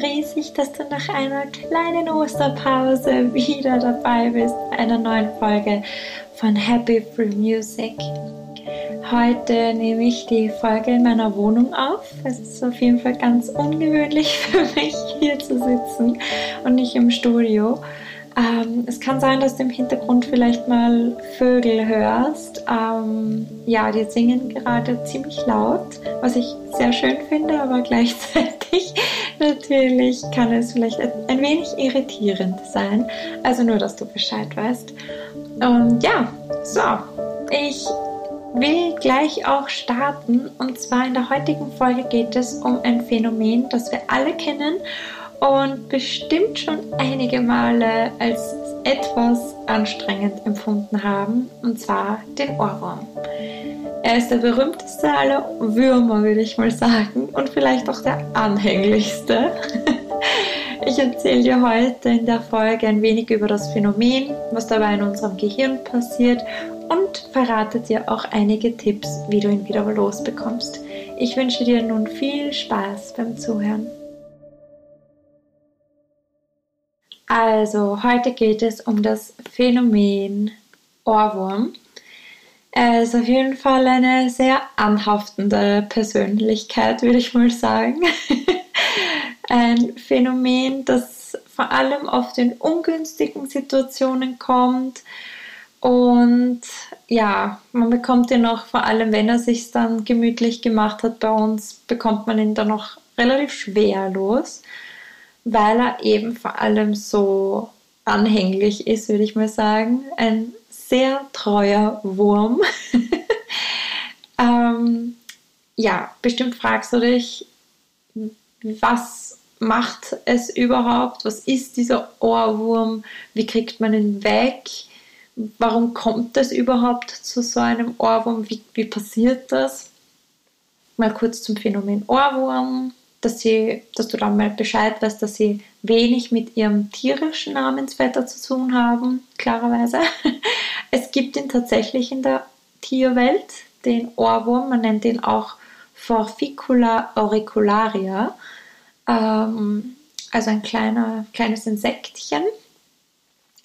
riesig, dass du nach einer kleinen Osterpause wieder dabei bist bei einer neuen Folge von Happy Free Music. Heute nehme ich die Folge in meiner Wohnung auf. Es ist auf jeden Fall ganz ungewöhnlich für mich, hier zu sitzen und nicht im Studio. Ähm, es kann sein, dass du im Hintergrund vielleicht mal Vögel hörst. Ähm, ja, die singen gerade ziemlich laut, was ich sehr schön finde, aber gleichzeitig natürlich kann es vielleicht ein wenig irritierend sein. Also nur, dass du Bescheid weißt. Und ja, so, ich will gleich auch starten. Und zwar in der heutigen Folge geht es um ein Phänomen, das wir alle kennen und bestimmt schon einige Male als etwas anstrengend empfunden haben, und zwar den Ohrwurm. Er ist der berühmteste aller Würmer, würde ich mal sagen, und vielleicht auch der anhänglichste. Ich erzähle dir heute in der Folge ein wenig über das Phänomen, was dabei in unserem Gehirn passiert und verrate dir auch einige Tipps, wie du ihn wieder losbekommst. Ich wünsche dir nun viel Spaß beim Zuhören. Also, heute geht es um das Phänomen Ohrwurm. Er ist auf jeden Fall eine sehr anhaftende Persönlichkeit, würde ich mal sagen. Ein Phänomen, das vor allem oft in ungünstigen Situationen kommt. Und ja, man bekommt ihn auch, vor allem wenn er sich dann gemütlich gemacht hat bei uns, bekommt man ihn dann noch relativ schwer los weil er eben vor allem so anhänglich ist, würde ich mal sagen. Ein sehr treuer Wurm. ähm, ja, bestimmt fragst du dich, was macht es überhaupt? Was ist dieser Ohrwurm? Wie kriegt man ihn weg? Warum kommt es überhaupt zu so einem Ohrwurm? Wie, wie passiert das? Mal kurz zum Phänomen Ohrwurm dass, sie, dass du dann mal Bescheid weißt, dass sie wenig mit ihrem tierischen Namensvetter zu tun haben, klarerweise. Es gibt ihn tatsächlich in der Tierwelt, den Ohrwurm, man nennt ihn auch Forficula auricularia, ähm, also ein kleiner, kleines Insektchen.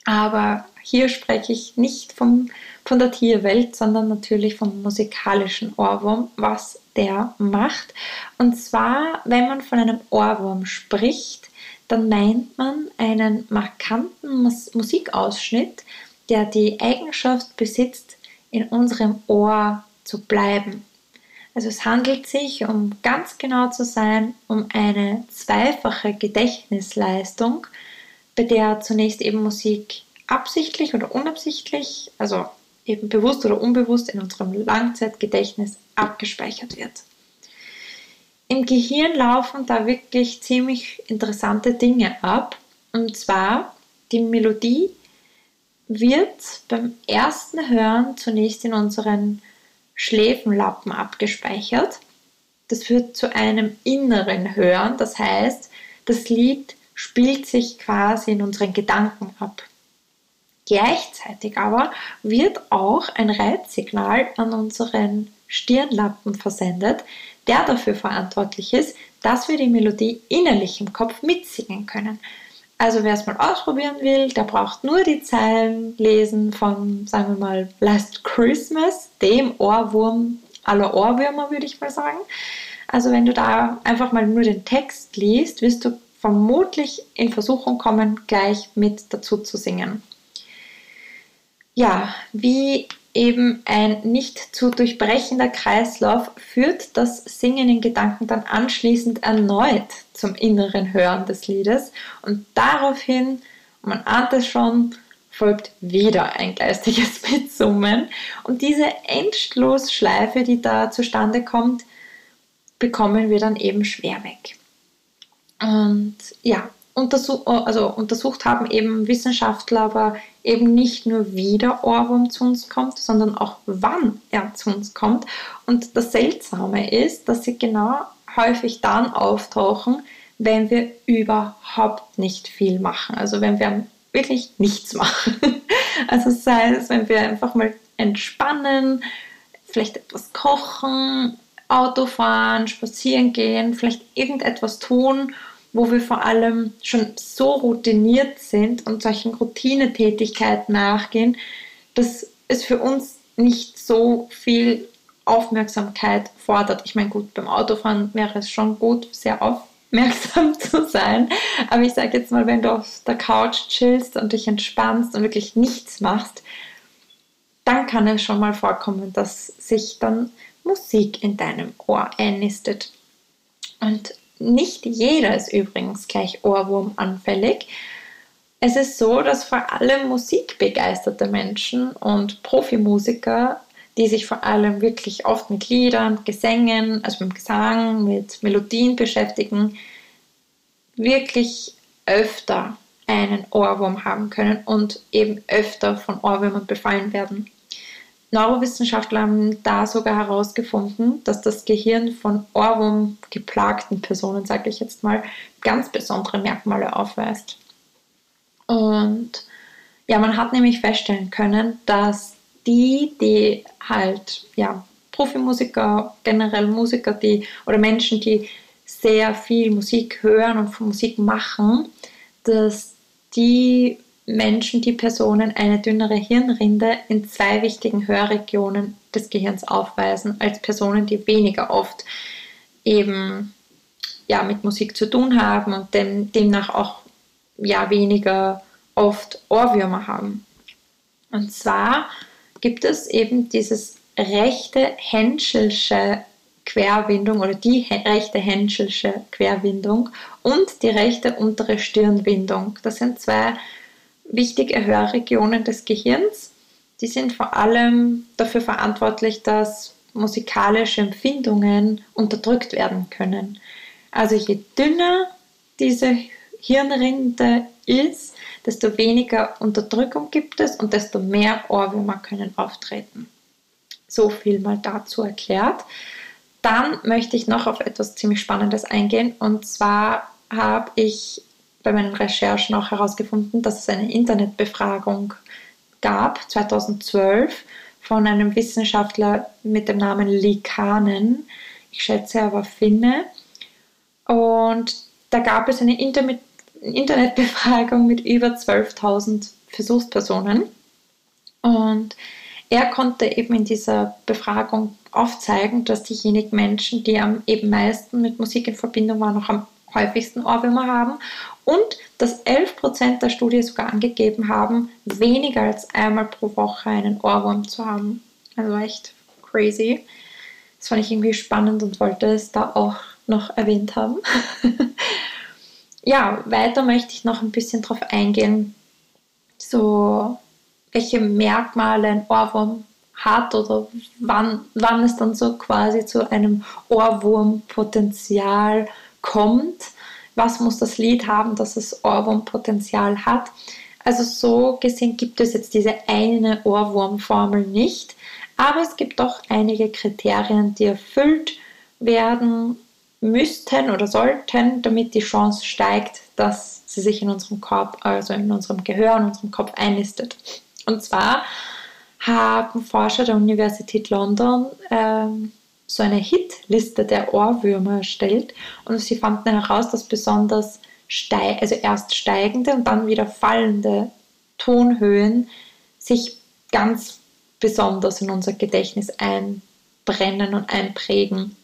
Aber hier spreche ich nicht vom, von der Tierwelt, sondern natürlich vom musikalischen Ohrwurm, was der macht. Und zwar, wenn man von einem Ohrwurm spricht, dann meint man einen markanten Mus Musikausschnitt, der die Eigenschaft besitzt, in unserem Ohr zu bleiben. Also es handelt sich, um ganz genau zu sein, um eine zweifache Gedächtnisleistung, bei der zunächst eben Musik absichtlich oder unabsichtlich, also eben bewusst oder unbewusst in unserem Langzeitgedächtnis abgespeichert wird. Im Gehirn laufen da wirklich ziemlich interessante Dinge ab. Und zwar, die Melodie wird beim ersten Hören zunächst in unseren Schläfenlappen abgespeichert. Das führt zu einem inneren Hören. Das heißt, das Lied spielt sich quasi in unseren Gedanken ab. Gleichzeitig aber wird auch ein Reizsignal an unseren Stirnlappen versendet, der dafür verantwortlich ist, dass wir die Melodie innerlich im Kopf mitsingen können. Also wer es mal ausprobieren will, der braucht nur die Zeilen lesen von, sagen wir mal, Last Christmas, dem Ohrwurm aller Ohrwürmer, würde ich mal sagen. Also wenn du da einfach mal nur den Text liest, wirst du vermutlich in Versuchung kommen, gleich mit dazu zu singen ja, wie eben ein nicht zu durchbrechender Kreislauf führt das Singen in Gedanken dann anschließend erneut zum inneren Hören des Liedes und daraufhin, man ahnt es schon, folgt wieder ein geistiges Mitsummen und diese Endlosschleife, die da zustande kommt, bekommen wir dann eben schwer weg. Und ja, untersuch, also untersucht haben eben Wissenschaftler aber eben nicht nur wie der Ohrwurm zu uns kommt, sondern auch wann er zu uns kommt. Und das Seltsame ist, dass sie genau häufig dann auftauchen, wenn wir überhaupt nicht viel machen. Also wenn wir wirklich nichts machen. Also sei es, wenn wir einfach mal entspannen, vielleicht etwas kochen, Auto fahren, spazieren gehen, vielleicht irgendetwas tun wo wir vor allem schon so routiniert sind und solchen Routinetätigkeiten nachgehen, dass es für uns nicht so viel Aufmerksamkeit fordert. Ich meine, gut, beim Autofahren wäre es schon gut, sehr aufmerksam zu sein. Aber ich sage jetzt mal, wenn du auf der Couch chillst und dich entspannst und wirklich nichts machst, dann kann es schon mal vorkommen, dass sich dann Musik in deinem Ohr einnistet. Und nicht jeder ist übrigens gleich Ohrwurmanfällig. Es ist so, dass vor allem musikbegeisterte Menschen und Profimusiker, die sich vor allem wirklich oft mit Liedern, Gesängen, also mit Gesang, mit Melodien beschäftigen, wirklich öfter einen Ohrwurm haben können und eben öfter von Ohrwürmern befallen werden. Neurowissenschaftler haben da sogar herausgefunden, dass das Gehirn von Ohrwurm geplagten Personen, sage ich jetzt mal, ganz besondere Merkmale aufweist. Und ja, man hat nämlich feststellen können, dass die, die halt, ja, Profimusiker, generell Musiker, die oder Menschen, die sehr viel Musik hören und von Musik machen, dass die Menschen, die Personen eine dünnere Hirnrinde in zwei wichtigen Hörregionen des Gehirns aufweisen, als Personen, die weniger oft eben ja, mit Musik zu tun haben und dem, demnach auch ja, weniger oft Ohrwürmer haben. Und zwar gibt es eben dieses rechte Henschelsche Querwindung oder die rechte Henschelsche Querwindung und die rechte untere Stirnwindung. Das sind zwei wichtige Hörregionen des Gehirns. Die sind vor allem dafür verantwortlich, dass musikalische Empfindungen unterdrückt werden können. Also je dünner diese Hirnrinde ist, desto weniger Unterdrückung gibt es und desto mehr Ohrwürmer können auftreten. So viel mal dazu erklärt. Dann möchte ich noch auf etwas ziemlich Spannendes eingehen und zwar habe ich bei meinen Recherchen auch herausgefunden, dass es eine Internetbefragung gab, 2012, von einem Wissenschaftler mit dem Namen Lee Kahnen. Ich schätze, er war Finne. Und da gab es eine Internet Internetbefragung mit über 12.000 Versuchspersonen. Und er konnte eben in dieser Befragung aufzeigen, dass diejenigen Menschen, die am eben meisten mit Musik in Verbindung waren, auch am häufigsten Ohrwürmer haben und dass 11% der Studie sogar angegeben haben, weniger als einmal pro Woche einen Ohrwurm zu haben. Also echt crazy. Das fand ich irgendwie spannend und wollte es da auch noch erwähnt haben. ja, weiter möchte ich noch ein bisschen drauf eingehen, so welche Merkmale ein Ohrwurm hat oder wann, wann es dann so quasi zu einem Ohrwurmpotenzial kommt. Was muss das Lied haben, dass es Ohrwurmpotenzial hat? Also so gesehen gibt es jetzt diese eine Ohrwurmformel nicht, aber es gibt doch einige Kriterien, die erfüllt werden müssten oder sollten, damit die Chance steigt, dass sie sich in unserem Kopf, also in unserem Gehör, in unserem Kopf einnistet. Und zwar haben Forscher der Universität London ähm, so eine Hitliste der Ohrwürmer erstellt und sie fanden heraus, dass besonders steig also erst steigende und dann wieder fallende Tonhöhen sich ganz besonders in unser Gedächtnis einbrennen und einprägen.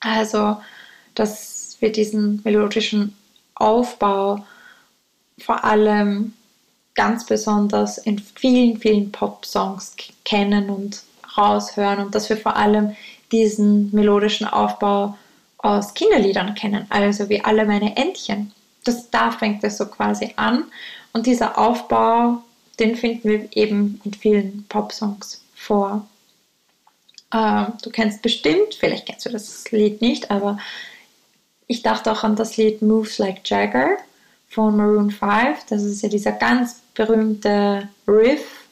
Also, dass wir diesen melodischen Aufbau vor allem ganz besonders in vielen, vielen Pop-Songs kennen und raushören und dass wir vor allem diesen melodischen Aufbau aus Kinderliedern kennen, also wie alle meine Entchen. Das, da fängt es so quasi an und dieser Aufbau, den finden wir eben in vielen Popsongs vor. Äh, du kennst bestimmt, vielleicht kennst du das Lied nicht, aber ich dachte auch an das Lied Moves Like Jagger von Maroon 5. Das ist ja dieser ganz berühmte Riff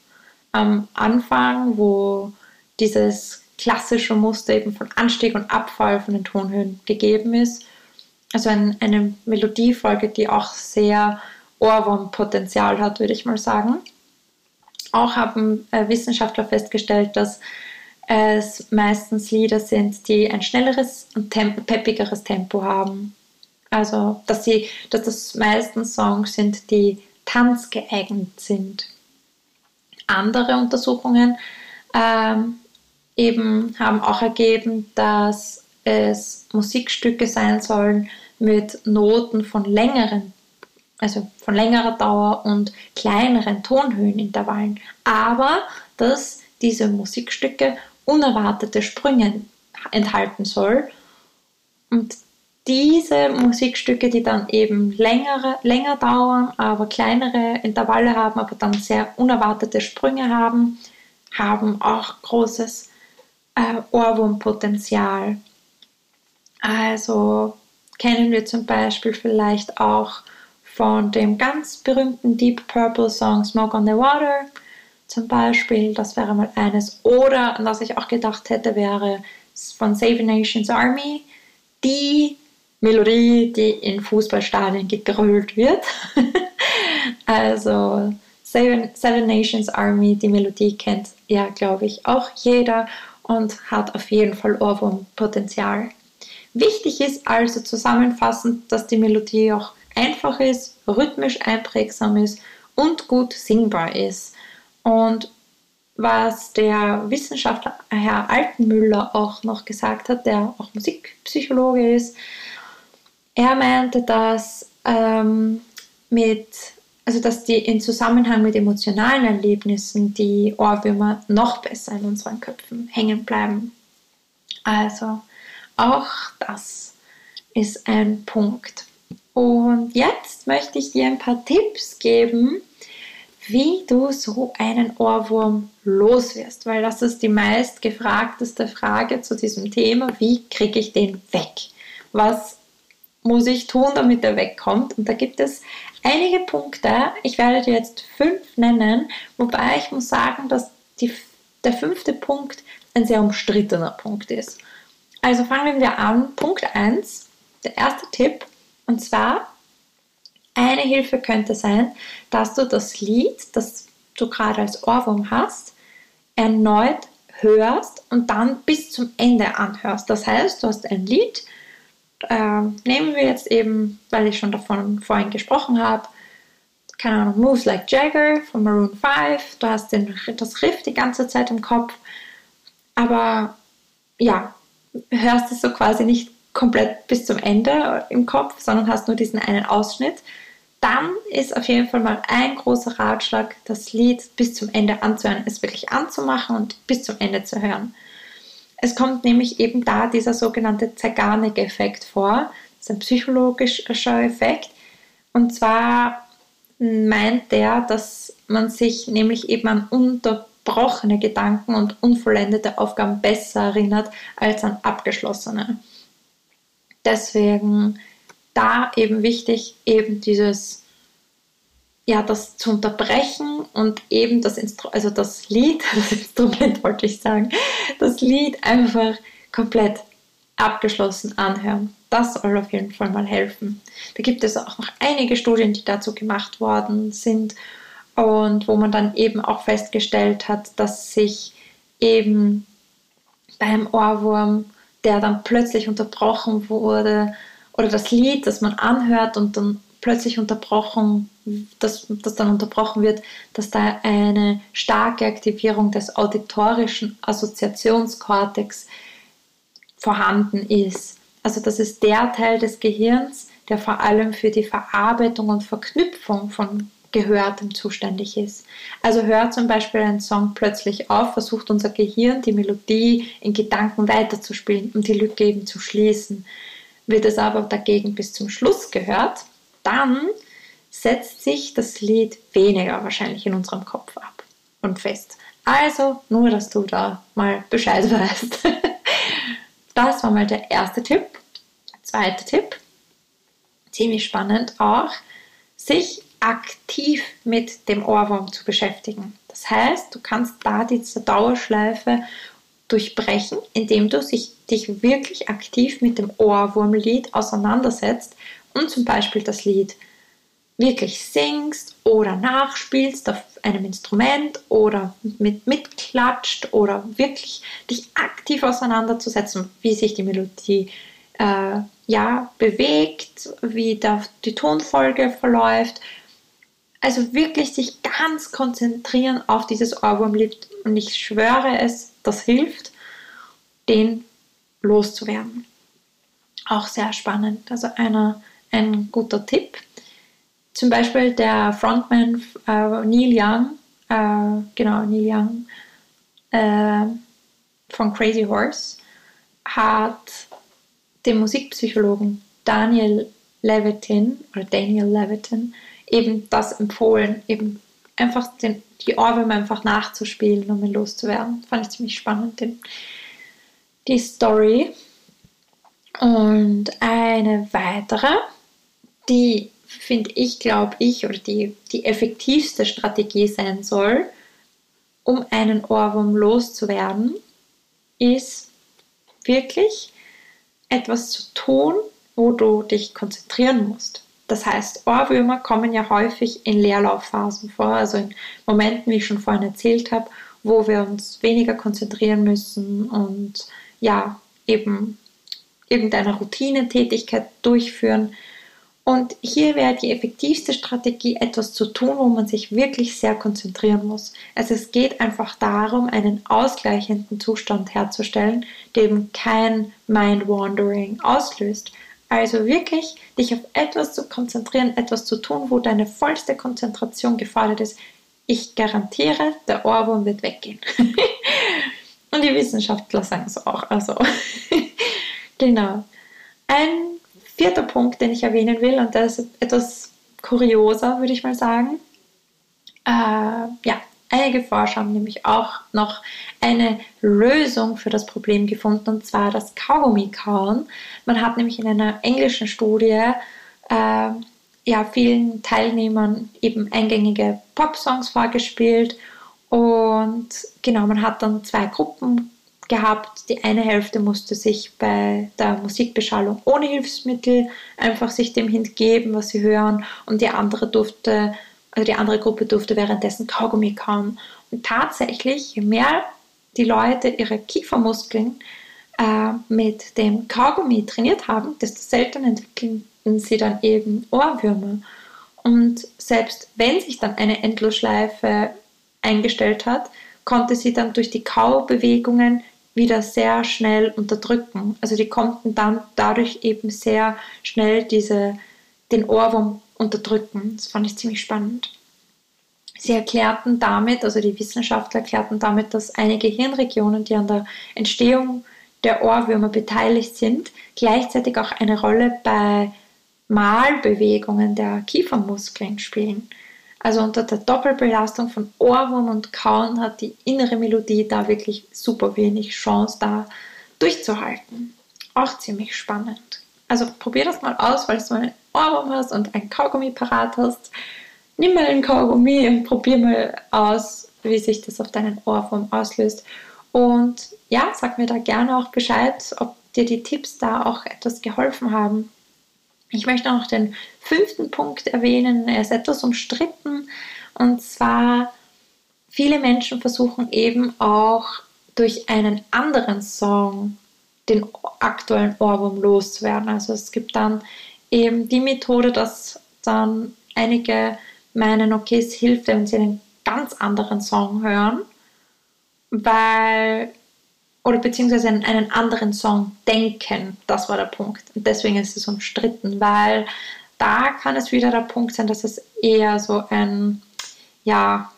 am Anfang, wo dieses klassische Muster eben von Anstieg und Abfall von den Tonhöhen gegeben ist. Also ein, eine Melodiefolge, die auch sehr Ohrwurmpotenzial hat, würde ich mal sagen. Auch haben äh, Wissenschaftler festgestellt, dass es meistens Lieder sind, die ein schnelleres und temp peppigeres Tempo haben. Also, dass, sie, dass das meistens Songs sind, die tanzgeeignet sind. Andere Untersuchungen ähm, eben haben auch ergeben, dass es Musikstücke sein sollen mit Noten von längeren, also von längerer Dauer und kleineren Tonhöhenintervallen, aber dass diese Musikstücke unerwartete Sprünge enthalten soll. Und diese Musikstücke, die dann eben längere, länger dauern, aber kleinere Intervalle haben, aber dann sehr unerwartete Sprünge haben, haben auch großes äh, Ohrwurmpotenzial. Also kennen wir zum Beispiel vielleicht auch von dem ganz berühmten Deep Purple Song Smoke on the Water zum Beispiel. Das wäre mal eines. Oder, was ich auch gedacht hätte, wäre von Seven Nations Army die Melodie, die in Fußballstadien gegrölt wird. also Seven, Seven Nations Army, die Melodie kennt ja, glaube ich, auch jeder und hat auf jeden Fall Ohrwurmpotenzial. Wichtig ist also zusammenfassend, dass die Melodie auch einfach ist, rhythmisch einprägsam ist und gut singbar ist. Und was der Wissenschaftler Herr Altenmüller auch noch gesagt hat, der auch Musikpsychologe ist, er meinte, dass ähm, mit, also dass die in Zusammenhang mit emotionalen Erlebnissen die Ohrwürmer noch besser in unseren Köpfen hängen bleiben. Also auch das ist ein Punkt. Und jetzt möchte ich dir ein paar Tipps geben, wie du so einen Ohrwurm loswirst, weil das ist die meist gefragteste Frage zu diesem Thema, wie kriege ich den weg? Was muss ich tun, damit er wegkommt? Und da gibt es einige Punkte. Ich werde dir jetzt fünf nennen, wobei ich muss sagen, dass die, der fünfte Punkt ein sehr umstrittener Punkt ist. Also fangen wir an. Punkt 1, der erste Tipp, und zwar eine Hilfe könnte sein, dass du das Lied, das du gerade als Ohrwurm hast, erneut hörst und dann bis zum Ende anhörst. Das heißt, du hast ein Lied, äh, nehmen wir jetzt eben, weil ich schon davon vorhin gesprochen habe, keine Ahnung, Moves Like Jagger von Maroon 5, du hast den, das Riff die ganze Zeit im Kopf, aber ja, hörst es so quasi nicht komplett bis zum Ende im Kopf, sondern hast nur diesen einen Ausschnitt, dann ist auf jeden Fall mal ein großer Ratschlag, das Lied bis zum Ende anzuhören, es wirklich anzumachen und bis zum Ende zu hören. Es kommt nämlich eben da dieser sogenannte Zeigarnik-Effekt vor. Das ist ein psychologischer Effekt. Und zwar meint der, dass man sich nämlich eben an unterbrochene Gedanken und unvollendete Aufgaben besser erinnert als an abgeschlossene. Deswegen da eben wichtig, eben dieses, ja, das zu unterbrechen und eben das Instru also das Lied, das Instrument wollte ich sagen, das Lied einfach komplett abgeschlossen anhören. Das soll auf jeden Fall mal helfen. Da gibt es auch noch einige Studien, die dazu gemacht worden sind und wo man dann eben auch festgestellt hat, dass sich eben beim Ohrwurm, der dann plötzlich unterbrochen wurde, oder das Lied, das man anhört und dann plötzlich unterbrochen, dass das dann unterbrochen wird, dass da eine starke Aktivierung des auditorischen Assoziationskortex vorhanden ist. Also das ist der Teil des Gehirns, der vor allem für die Verarbeitung und Verknüpfung von Gehörtem zuständig ist. Also hört zum Beispiel ein Song plötzlich auf, versucht unser Gehirn die Melodie in Gedanken weiterzuspielen, um die Lücke eben zu schließen. Wird es aber dagegen bis zum Schluss gehört, dann setzt sich das Lied weniger wahrscheinlich in unserem Kopf ab und fest. Also nur, dass du da mal Bescheid weißt. Das war mal der erste Tipp. Der zweite Tipp, ziemlich spannend auch, sich aktiv mit dem Ohrwurm zu beschäftigen. Das heißt, du kannst da diese Dauerschleife durchbrechen, indem du sich, dich wirklich aktiv mit dem Ohrwurmlied auseinandersetzt und zum Beispiel das Lied wirklich singst oder nachspielst auf einem Instrument oder mit mitklatscht oder wirklich dich aktiv auseinanderzusetzen, wie sich die Melodie äh, ja, bewegt, wie da die Tonfolge verläuft. Also wirklich sich ganz konzentrieren auf dieses Ohrwurmlied und ich schwöre es, das hilft, den loszuwerden. Auch sehr spannend, also einer, ein guter Tipp. Zum Beispiel der Frontman äh, Neil Young, äh, genau, Neil Young äh, von Crazy Horse, hat dem Musikpsychologen Daniel Levitin oder Daniel Levitin eben das empfohlen, eben einfach den, die Ohrwürmer einfach nachzuspielen, um ihn loszuwerden. Fand ich ziemlich spannend, den, die Story. Und eine weitere, die finde ich, glaube ich, oder die, die effektivste Strategie sein soll, um einen Ohrwurm loszuwerden, ist wirklich etwas zu tun, wo du dich konzentrieren musst. Das heißt, Ohrwürmer kommen ja häufig in Leerlaufphasen vor, also in Momenten, wie ich schon vorhin erzählt habe, wo wir uns weniger konzentrieren müssen und ja, eben irgendeine Routinetätigkeit durchführen. Und hier wäre die effektivste Strategie, etwas zu tun, wo man sich wirklich sehr konzentrieren muss. Also es geht einfach darum, einen ausgleichenden Zustand herzustellen, der eben kein Mind-Wandering auslöst. Also wirklich dich auf etwas zu konzentrieren, etwas zu tun, wo deine vollste Konzentration gefordert ist. Ich garantiere, der Ohrwurm wird weggehen. Und die Wissenschaftler sagen es auch. Also genau. Ein vierter Punkt, den ich erwähnen will, und das ist etwas kurioser, würde ich mal sagen. Äh, ja, einige Forscher haben nämlich auch noch eine Lösung für das Problem gefunden, und zwar das Kaugummi-Kauen. Man hat nämlich in einer englischen Studie äh, ja, vielen Teilnehmern eben eingängige Pop-Songs vorgespielt und genau, man hat dann zwei Gruppen gehabt. Die eine Hälfte musste sich bei der Musikbeschallung ohne Hilfsmittel einfach sich dem hingeben, was sie hören, und die andere durfte, also die andere Gruppe durfte währenddessen Kaugummi kauen. Und tatsächlich, je mehr die Leute ihre Kiefermuskeln äh, mit dem Kaugummi trainiert haben, desto seltener entwickeln sie dann eben Ohrwürmer. Und selbst wenn sich dann eine Endlosschleife eingestellt hat, konnte sie dann durch die Kaubewegungen wieder sehr schnell unterdrücken. Also die konnten dann dadurch eben sehr schnell diese, den Ohrwurm unterdrücken. Das fand ich ziemlich spannend. Sie erklärten damit, also die Wissenschaftler erklärten damit, dass einige Hirnregionen, die an der Entstehung der Ohrwürmer beteiligt sind, gleichzeitig auch eine Rolle bei Malbewegungen der Kiefermuskeln spielen. Also unter der Doppelbelastung von Ohrwurm und Kauen hat die innere Melodie da wirklich super wenig Chance, da durchzuhalten. Auch ziemlich spannend. Also probier das mal aus, weil du einen Ohrwurm hast und ein Kaugummi parat hast. Nimm mal ein Kaugummi und probier mal aus, wie sich das auf deinen Ohrwurm auslöst. Und ja, sag mir da gerne auch Bescheid, ob dir die Tipps da auch etwas geholfen haben. Ich möchte noch den fünften Punkt erwähnen. Er ist etwas umstritten. Und zwar, viele Menschen versuchen eben auch durch einen anderen Song den aktuellen Ohrwurm loszuwerden. Also es gibt dann eben die Methode, dass dann einige meinen, okay, es hilft, wenn sie einen ganz anderen Song hören, weil oder beziehungsweise an einen anderen Song denken. Das war der Punkt. Und deswegen ist es umstritten, weil da kann es wieder der Punkt sein, dass es eher so ein, ja,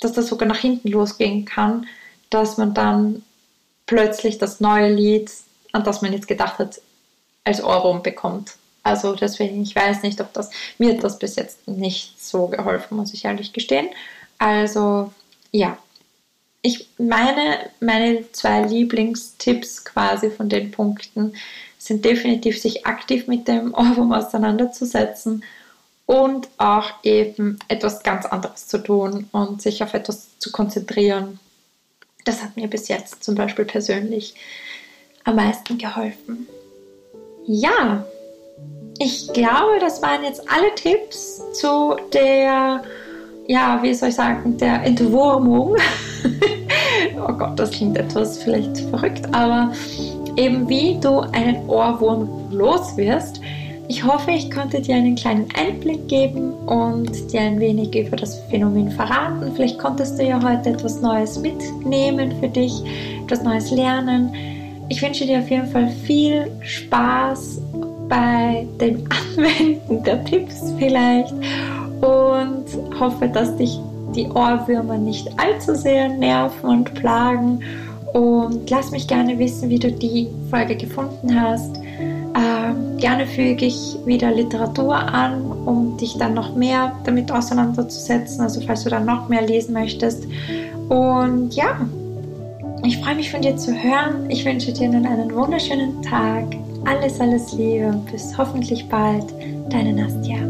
dass das sogar nach hinten losgehen kann, dass man dann plötzlich das neue Lied, an das man jetzt gedacht hat, als Ohrwurm bekommt. Also deswegen, ich weiß nicht, ob das, mir hat das bis jetzt nicht so geholfen, muss ich ehrlich gestehen. Also ja, ich meine, meine zwei Lieblingstipps quasi von den Punkten sind definitiv sich aktiv mit dem Ohrwurm auseinanderzusetzen und auch eben etwas ganz anderes zu tun und sich auf etwas zu konzentrieren. Das hat mir bis jetzt zum Beispiel persönlich am meisten geholfen. Ja, ich glaube, das waren jetzt alle Tipps zu der ja, wie soll ich sagen, der Entwurmung. oh Gott, das klingt etwas vielleicht verrückt, aber eben wie du einen Ohrwurm los wirst. Ich hoffe, ich konnte dir einen kleinen Einblick geben und dir ein wenig über das Phänomen verraten. Vielleicht konntest du ja heute etwas Neues mitnehmen für dich, etwas Neues lernen. Ich wünsche dir auf jeden Fall viel Spaß bei dem Anwenden der Tipps vielleicht und hoffe, dass dich die Ohrwürmer nicht allzu sehr nerven und plagen. Und lass mich gerne wissen, wie du die Folge gefunden hast. Ähm, gerne füge ich wieder Literatur an, um dich dann noch mehr damit auseinanderzusetzen, also falls du dann noch mehr lesen möchtest. Und ja, ich freue mich von dir zu hören. Ich wünsche dir nun einen wunderschönen Tag. Alles, alles Liebe und bis hoffentlich bald. Deine Nastja.